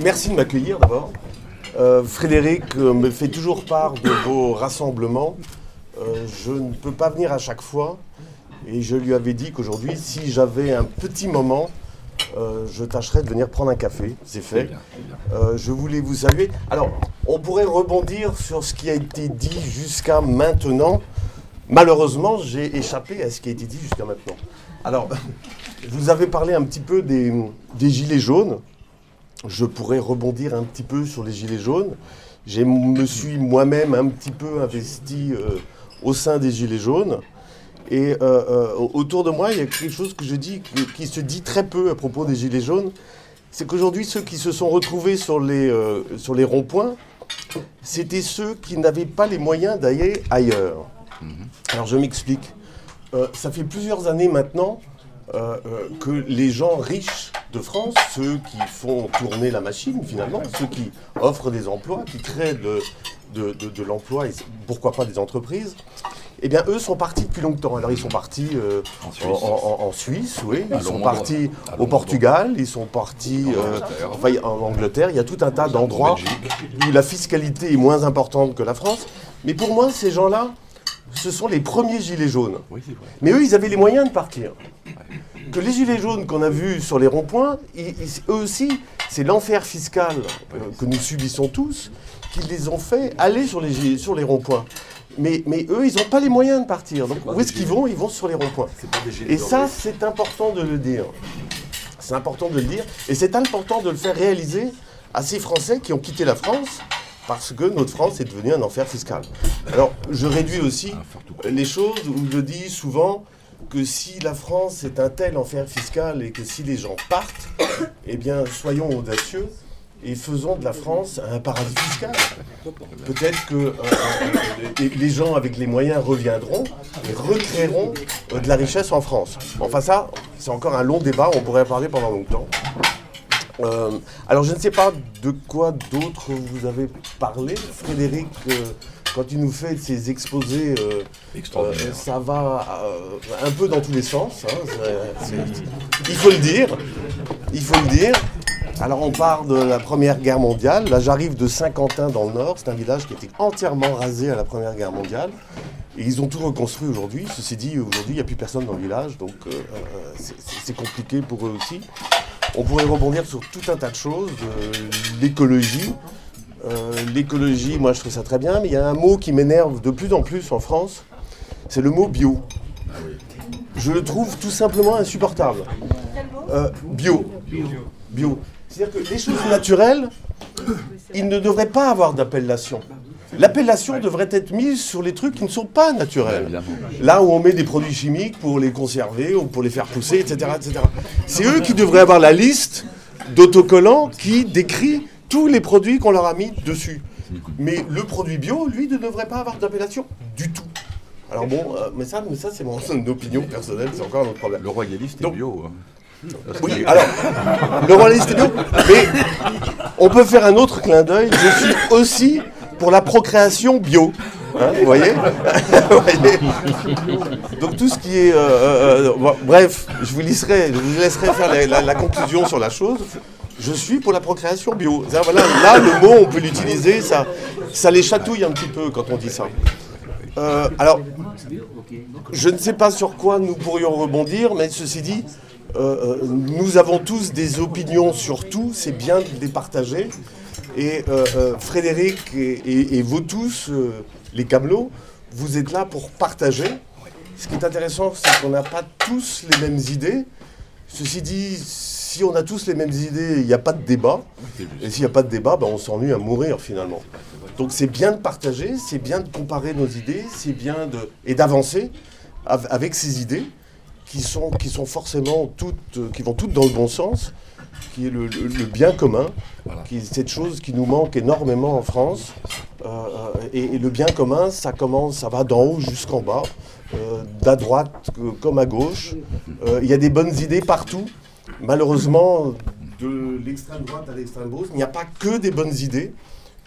merci de m'accueillir d'abord. Euh, Frédéric euh, me fait toujours part de vos rassemblements. Euh, je ne peux pas venir à chaque fois. Et je lui avais dit qu'aujourd'hui, si j'avais un petit moment, je tâcherais de venir prendre un café. C'est fait. je voulais vous saluer. Alors, on pourrait rebondir sur ce qui a été dit jusqu'à maintenant. Malheureusement, j'ai échappé à ce qui a été dit jusqu'à maintenant. Alors, vous avez parlé un petit peu des, des gilets jaunes. Je pourrais rebondir un petit peu sur les gilets jaunes. Je me suis moi-même un petit peu investi euh, au sein des gilets jaunes. Et euh, euh, autour de moi, il y a quelque chose que je dis, qui, qui se dit très peu à propos des gilets jaunes. C'est qu'aujourd'hui, ceux qui se sont retrouvés sur les, sur les ronds-points, c'était ceux qui n'avaient pas les moyens d'aller ailleurs. Alors je m'explique. Ça fait plusieurs années maintenant que les gens riches de France, ceux qui font tourner la machine finalement, ceux qui offrent des emplois, qui créent de, de, de- de l'emploi et pourquoi pas des entreprises, eh bien eux sont partis depuis longtemps. Alors ils sont partis euh, En Suisse. en- en Suisse, oui. Ils sont partis au. Portugal, ils sont partis En euh, enfin, en Angleterre. Il y a tout un tas d'endroits où la fiscalité est moins importante que la France. Mais pour moi, ces gens-là, ce sont les premiers gilets jaunes. Oui, c'est vrai. Mais eux, ils avaient les moyens de partir. Que les gilets jaunes qu'on a vus sur les ronds-points, eux aussi, c'est l'enfer fiscal euh, que nous subissons tous qui les ont fait aller sur les, gi- sur les ronds-points. Mais, mais eux, ils n'ont pas les moyens de partir. Donc où est-ce qu'ils vont Ils vont sur les ronds-points. Et ça, c'est important de le dire. C'est important de le dire. Et c'est important de le faire réaliser à ces Français qui ont quitté la France parce que notre France est devenue un enfer fiscal. Alors, je réduis aussi les choses où je dis souvent que si la France est un tel enfer fiscal et que si les gens partent, eh bien, soyons audacieux et faisons de la France un paradis fiscal. Peut-être que euh, euh, les- les gens avec les moyens reviendront et recréeront euh, de la richesse en France. Enfin ça, c'est encore un long débat, on pourrait en parler pendant longtemps. Euh, alors je ne sais pas de quoi d'autre vous avez parlé, Frédéric, euh, quand il nous fait ses exposés, euh, euh, ça va euh, un peu dans tous les sens, hein, il faut le dire, il faut le dire. Alors on part de la Première Guerre mondiale, là j'arrive de Saint-Quentin dans le Nord, c'est un village qui était entièrement rasé à la Première Guerre mondiale. Et ils ont tout reconstruit aujourd'hui. Ceci dit, aujourd'hui, il n'y a plus personne dans le village, donc euh, c'est- compliqué pour eux aussi. On pourrait rebondir sur tout un tas de choses, de l'écologie. Euh, l'écologie, moi je trouve ça très bien, mais il y a un mot qui m'énerve de plus en plus en France, c'est le mot bio. Je le trouve tout simplement insupportable. Euh, bio. Bio. C'est-à-dire que les choses naturelles, il ne devrait pas avoir d'appellation. L'appellation devrait être mise sur les trucs qui ne sont pas naturels. Évidemment. Là où on met des produits chimiques pour les conserver ou pour les faire pousser, etc. etc. C'est eux qui devraient avoir la liste d'autocollants qui décrit tous les produits qu'on leur a mis dessus. Mais le produit bio, lui, ne devrait pas avoir d'appellation du tout. Alors bon, euh, mais ça, mais ça c'est mon opinion personnelle, c'est encore un autre problème. Le royaliste est bio. hein. Oui, alors, le royaliste est bio, mais on peut faire un autre clin d'œil. Je suis aussi pour la procréation bio. Hein, vous voyez Vous voyez Donc tout ce qui est... euh, euh, euh, bon, bref, je vous laisserai, je vous laisserai faire la, la- la conclusion sur la chose. Je suis pour la procréation bio. Là, le mot, on peut l'utiliser, ça, ça les chatouille un petit peu quand on dit ça. Euh, alors, je ne sais pas sur quoi nous pourrions rebondir, mais ceci dit, euh, euh, nous avons tous des opinions sur tout, c'est bien de les partager. Et Frédéric et, vous tous, les camelots, vous êtes là pour partager. Ce qui est intéressant, c'est qu'on n'a pas tous les mêmes idées. Ceci dit, si on a tous les mêmes idées, il n'y a pas de débat. Et s'il n'y a pas de débat, ben, on s'ennuie à mourir finalement. Donc c'est bien de partager, c'est bien de comparer nos idées, c'est bien de et d'avancer av- avec ces idées qui sont qui sont forcément toutes euh, qui vont toutes dans le bon sens, qui est le, le- le bien commun, Voilà. qui est cette chose qui nous manque énormément en France. Euh, euh, et, et le bien commun, ça commence, ça va d'en haut jusqu'en bas, d'à droite comme à gauche. Euh, Il y a des bonnes idées partout. Malheureusement, de l'extrême droite à l'extrême gauche, il n'y a pas que des bonnes idées.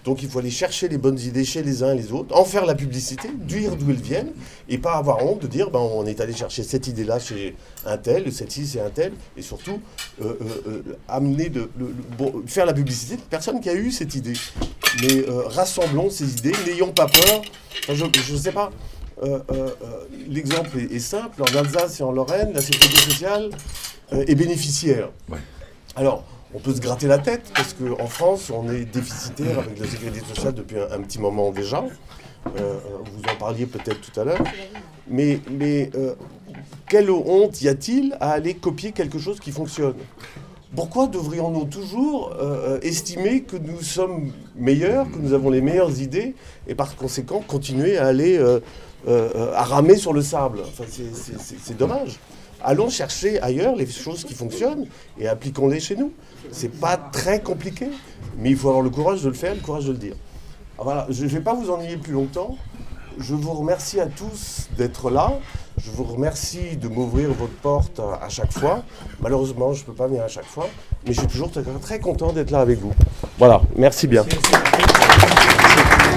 Donc il faut aller chercher les bonnes idées chez les uns et les autres, en faire la publicité, dire d'où elles viennent, et pas avoir honte de dire ben, on est allé chercher cette idée-là chez un tel, cette-ci c'est un tel, et surtout euh, euh, euh, amener de, faire la publicité de personne qui a eu cette idée. Mais euh, rassemblons ces idées, n'ayons pas peur. Je ne sais pas. Euh, euh, euh, L'exemple est, est simple. En Alsace et en Lorraine, la sécurité sociale euh, est bénéficiaire. Ouais. Alors, on peut se gratter la tête parce qu'en France, on est déficitaire avec la sécurité sociale depuis un, un petit moment déjà. Vous en parliez peut-être tout à l'heure. Mais, mais quelle honte y a-t-il à aller copier quelque chose qui fonctionne? Pourquoi devrions-nous toujours euh, estimer que nous sommes meilleurs, que nous avons les meilleures idées, et par conséquent continuer à aller euh, euh, euh, à ramer sur le sable Enfin, c'est- dommage. Allons chercher ailleurs les choses qui fonctionnent et appliquons-les chez nous. C'est pas très compliqué, mais il faut avoir le courage de le faire, le courage de le dire. Ah, Voilà, je ne vais pas vous ennuyer plus longtemps. Je vous remercie à tous d'être là. Je vous remercie de m'ouvrir votre porte à, à chaque fois. Malheureusement, je ne peux pas venir à chaque fois, mais je suis toujours très, content d'être là avec vous. Voilà, merci bien. C'est- c'est-